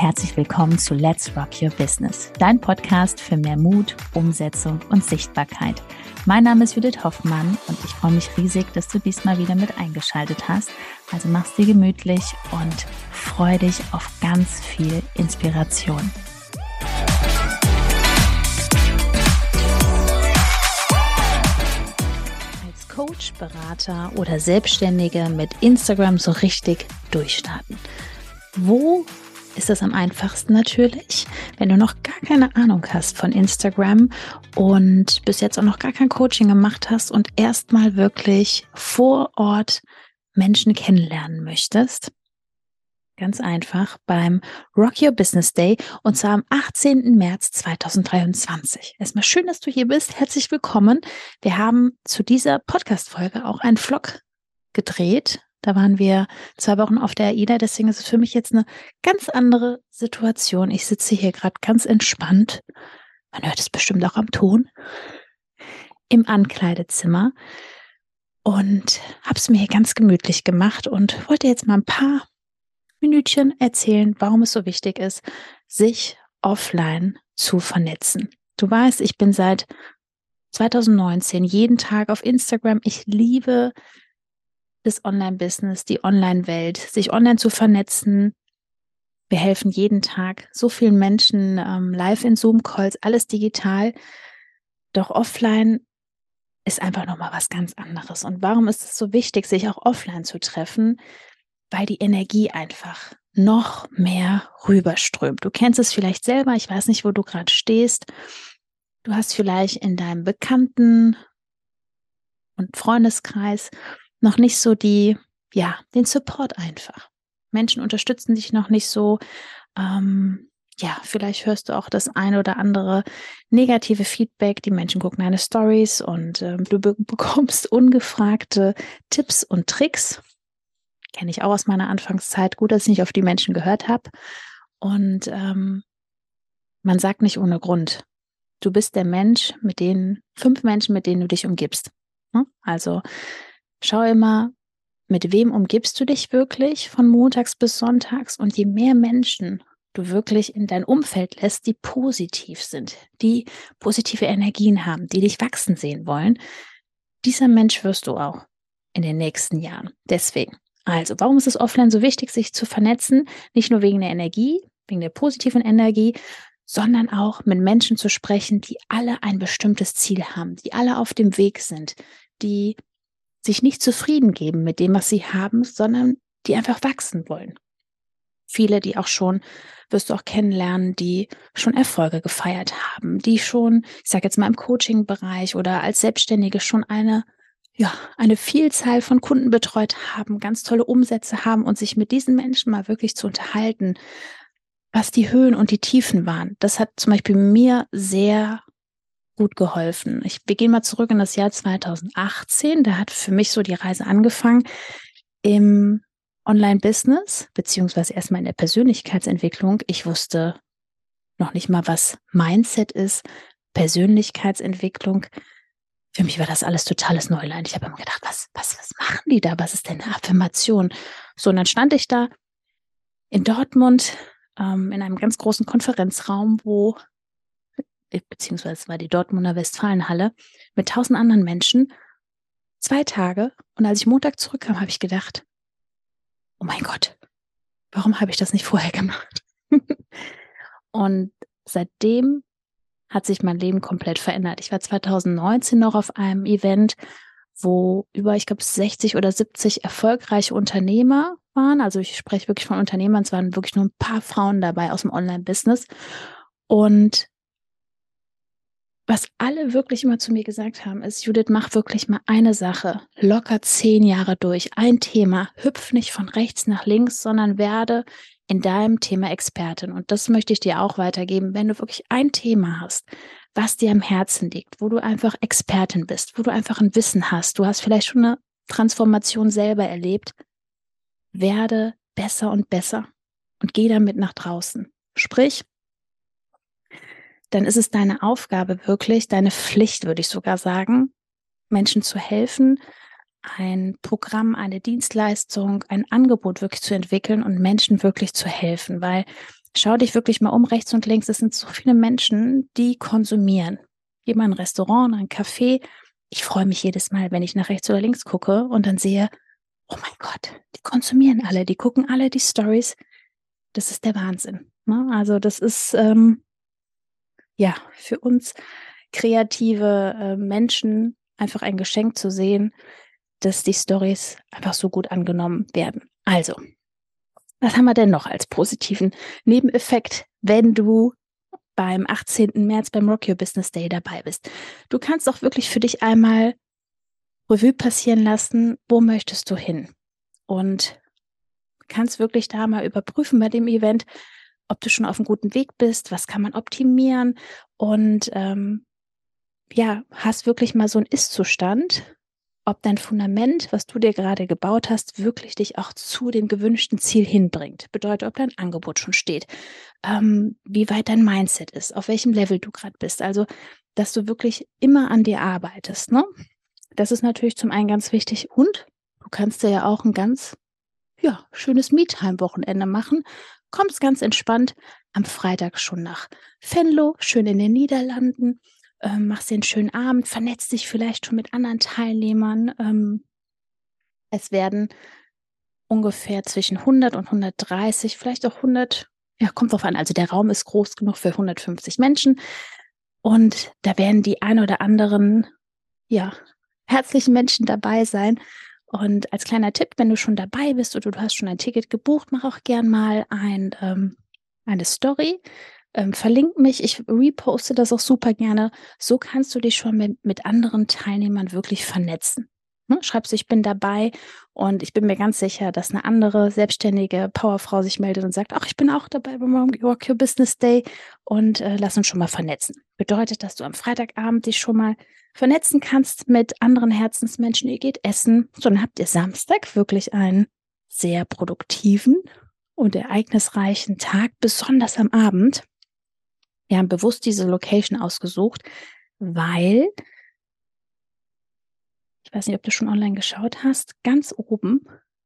herzlich willkommen zu Let's Rock Your Business, dein Podcast für mehr Mut, Umsetzung und Sichtbarkeit. Mein Name ist Judith Hoffmann und ich freue mich riesig, dass du diesmal wieder mit eingeschaltet hast. Also mach's dir gemütlich und freu dich auf ganz viel Inspiration. Als Coach, Berater oder Selbstständige mit Instagram so richtig durchstarten. Wo ist das am einfachsten natürlich, wenn du noch gar keine Ahnung hast von Instagram und bis jetzt auch noch gar kein Coaching gemacht hast und erstmal wirklich vor Ort Menschen kennenlernen möchtest. Ganz einfach beim Rock Your Business Day und zwar am 18. März 2023. Erstmal schön, dass du hier bist. Herzlich willkommen. Wir haben zu dieser Podcast-Folge auch einen Vlog gedreht da waren wir zwei Wochen auf der AIDA, deswegen ist es für mich jetzt eine ganz andere Situation. Ich sitze hier gerade ganz entspannt. Man hört es bestimmt auch am Ton. Im Ankleidezimmer und habe es mir hier ganz gemütlich gemacht und wollte jetzt mal ein paar Minütchen erzählen, warum es so wichtig ist, sich offline zu vernetzen. Du weißt, ich bin seit 2019 jeden Tag auf Instagram. Ich liebe das Online-Business, die Online-Welt, sich online zu vernetzen. Wir helfen jeden Tag so vielen Menschen ähm, live in Zoom-Calls, alles digital. Doch offline ist einfach nochmal was ganz anderes. Und warum ist es so wichtig, sich auch offline zu treffen? Weil die Energie einfach noch mehr rüberströmt. Du kennst es vielleicht selber, ich weiß nicht, wo du gerade stehst. Du hast vielleicht in deinem Bekannten- und Freundeskreis noch nicht so die, ja, den Support einfach. Menschen unterstützen dich noch nicht so. Ähm, ja, vielleicht hörst du auch das eine oder andere negative Feedback. Die Menschen gucken deine Stories und ähm, du be bekommst ungefragte Tipps und Tricks. Kenne ich auch aus meiner Anfangszeit. Gut, dass ich nicht auf die Menschen gehört habe. Und ähm, man sagt nicht ohne Grund. Du bist der Mensch, mit denen, fünf Menschen, mit denen du dich umgibst. Hm? Also Schau immer, mit wem umgibst du dich wirklich von montags bis sonntags und je mehr Menschen du wirklich in dein Umfeld lässt, die positiv sind, die positive Energien haben, die dich wachsen sehen wollen, dieser Mensch wirst du auch in den nächsten Jahren. Deswegen. Also, warum ist es offline so wichtig, sich zu vernetzen? Nicht nur wegen der Energie, wegen der positiven Energie, sondern auch mit Menschen zu sprechen, die alle ein bestimmtes Ziel haben, die alle auf dem Weg sind, die sich nicht zufrieden geben mit dem, was sie haben, sondern die einfach wachsen wollen. Viele, die auch schon, wirst du auch kennenlernen, die schon Erfolge gefeiert haben, die schon, ich sage jetzt mal im Coaching-Bereich oder als Selbstständige schon eine, ja, eine Vielzahl von Kunden betreut haben, ganz tolle Umsätze haben und sich mit diesen Menschen mal wirklich zu unterhalten, was die Höhen und die Tiefen waren. Das hat zum Beispiel mir sehr gut geholfen. Ich, wir gehen mal zurück in das Jahr 2018. Da hat für mich so die Reise angefangen im Online-Business, beziehungsweise erstmal in der Persönlichkeitsentwicklung. Ich wusste noch nicht mal, was Mindset ist, Persönlichkeitsentwicklung. Für mich war das alles totales Neuland. Ich habe immer gedacht, was, was, was machen die da? Was ist denn eine Affirmation? So, und dann stand ich da in Dortmund ähm, in einem ganz großen Konferenzraum, wo beziehungsweise es war die Dortmunder Westfalenhalle, mit tausend anderen Menschen, zwei Tage. Und als ich Montag zurückkam, habe ich gedacht, oh mein Gott, warum habe ich das nicht vorher gemacht? und seitdem hat sich mein Leben komplett verändert. Ich war 2019 noch auf einem Event, wo über, ich glaube, 60 oder 70 erfolgreiche Unternehmer waren. Also ich spreche wirklich von Unternehmern. Es waren wirklich nur ein paar Frauen dabei aus dem Online-Business. Und was alle wirklich immer zu mir gesagt haben, ist, Judith, mach wirklich mal eine Sache, locker zehn Jahre durch, ein Thema, hüpf nicht von rechts nach links, sondern werde in deinem Thema Expertin. Und das möchte ich dir auch weitergeben, wenn du wirklich ein Thema hast, was dir am Herzen liegt, wo du einfach Expertin bist, wo du einfach ein Wissen hast, du hast vielleicht schon eine Transformation selber erlebt, werde besser und besser und geh damit nach draußen. Sprich, dann ist es deine Aufgabe wirklich, deine Pflicht, würde ich sogar sagen, Menschen zu helfen, ein Programm, eine Dienstleistung, ein Angebot wirklich zu entwickeln und Menschen wirklich zu helfen. Weil schau dich wirklich mal um, rechts und links. Es sind so viele Menschen, die konsumieren. Geh mal in ein Restaurant, ein Café. Ich freue mich jedes Mal, wenn ich nach rechts oder links gucke und dann sehe, oh mein Gott, die konsumieren alle, die gucken alle die Stories. Das ist der Wahnsinn. Ne? Also das ist ähm, ja für uns kreative äh, Menschen einfach ein Geschenk zu sehen, dass die Stories einfach so gut angenommen werden. Also, was haben wir denn noch als positiven Nebeneffekt, wenn du beim 18. März beim Rock Your Business Day dabei bist? Du kannst auch wirklich für dich einmal Revue passieren lassen, wo möchtest du hin? Und kannst wirklich da mal überprüfen bei dem Event, ob du schon auf einem guten Weg bist, was kann man optimieren und ähm, ja, hast wirklich mal so einen Ist-Zustand, ob dein Fundament, was du dir gerade gebaut hast, wirklich dich auch zu dem gewünschten Ziel hinbringt. Bedeutet, ob dein Angebot schon steht, ähm, wie weit dein Mindset ist, auf welchem Level du gerade bist. Also, dass du wirklich immer an dir arbeitest. Ne? Das ist natürlich zum einen ganz wichtig und du kannst dir ja auch ein ganz ja, schönes Me-Time-Wochenende machen. Kommst ganz entspannt am Freitag schon nach Venlo, schön in den Niederlanden ähm, machst dir einen schönen Abend, vernetzt dich vielleicht schon mit anderen Teilnehmern. Ähm, es werden ungefähr zwischen 100 und 130, vielleicht auch 100, ja, kommt drauf an. Also der Raum ist groß genug für 150 Menschen. Und da werden die ein oder anderen, ja, herzlichen Menschen dabei sein. Und als kleiner Tipp, wenn du schon dabei bist oder du hast schon ein Ticket gebucht, mach auch gern mal ein, ähm, eine Story ähm, verlink mich, ich reposte das auch super gerne. So kannst du dich schon mit, mit anderen Teilnehmern wirklich vernetzen. Ne? Schreibst du, ich bin dabei und ich bin mir ganz sicher, dass eine andere selbstständige Powerfrau sich meldet und sagt, ach, ich bin auch dabei beim Rock Your Business Day und äh, lass uns schon mal vernetzen. Bedeutet, dass du am Freitagabend dich schon mal vernetzen kannst mit anderen Herzensmenschen. Ihr geht essen. So, dann habt ihr Samstag wirklich einen sehr produktiven und ereignisreichen Tag, besonders am Abend. Wir haben bewusst diese Location ausgesucht, weil, ich weiß nicht, ob du schon online geschaut hast, ganz oben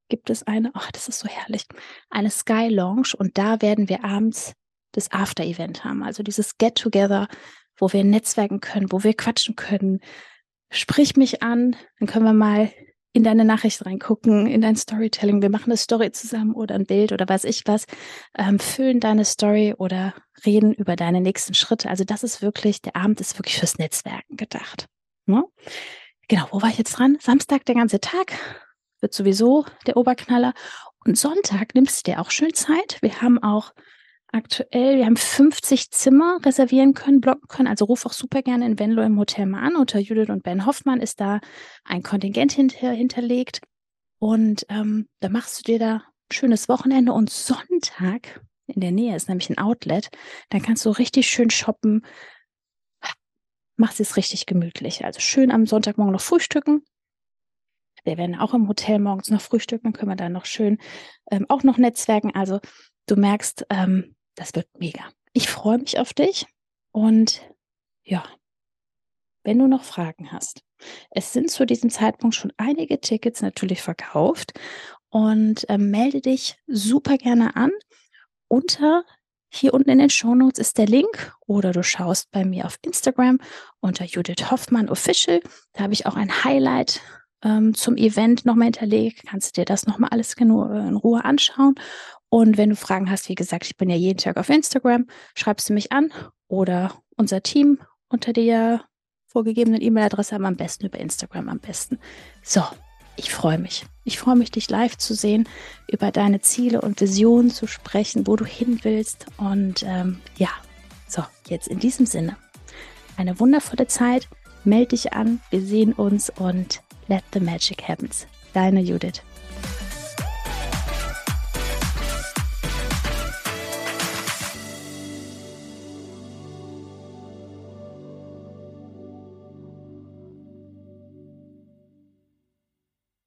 gibt es eine, ach, das ist so herrlich, eine Sky Lounge und da werden wir abends das After-Event haben, also dieses Get-Together, wo wir netzwerken können, wo wir quatschen können. Sprich mich an, dann können wir mal in deine Nachricht reingucken, in dein Storytelling. Wir machen eine Story zusammen oder ein Bild oder weiß ich was. Ähm, füllen deine Story oder reden über deine nächsten Schritte. Also das ist wirklich, der Abend ist wirklich fürs Netzwerken gedacht. Ne? Genau, wo war ich jetzt dran? Samstag der ganze Tag wird sowieso der Oberknaller. Und Sonntag nimmst du dir auch schön Zeit. Wir haben auch aktuell, wir haben 50 Zimmer reservieren können, blocken können. Also ruf auch super gerne in Venlo im Hotel mal an. Unter Judith und Ben Hoffmann ist da ein Kontingent hinter, hinterlegt. Und ähm, da machst du dir da ein schönes Wochenende. Und Sonntag in der Nähe ist nämlich ein Outlet. Dann kannst du richtig schön shoppen. Machst es richtig gemütlich. Also schön am Sonntagmorgen noch frühstücken. Wir werden auch im Hotel morgens noch frühstücken, dann können wir da noch schön ähm, auch noch netzwerken. Also du merkst, ähm, das wird mega. Ich freue mich auf dich und ja, wenn du noch Fragen hast. Es sind zu diesem Zeitpunkt schon einige Tickets natürlich verkauft und äh, melde dich super gerne an. Unter hier unten in den Shownotes ist der Link oder du schaust bei mir auf Instagram unter Judith Hoffmann Official. Da habe ich auch ein Highlight ähm, zum Event nochmal hinterlegt. Kannst du dir das nochmal alles in Ruhe anschauen. Und wenn du Fragen hast, wie gesagt, ich bin ja jeden Tag auf Instagram, schreibst du mich an oder unser Team unter der vorgegebenen E-Mail-Adresse, aber am besten über Instagram am besten. So, ich freue mich. Ich freue mich, dich live zu sehen, über deine Ziele und Visionen zu sprechen, wo du hin willst. Und ähm, ja, so, jetzt in diesem Sinne, eine wundervolle Zeit. Meld dich an, wir sehen uns und let the magic happen. Deine Judith.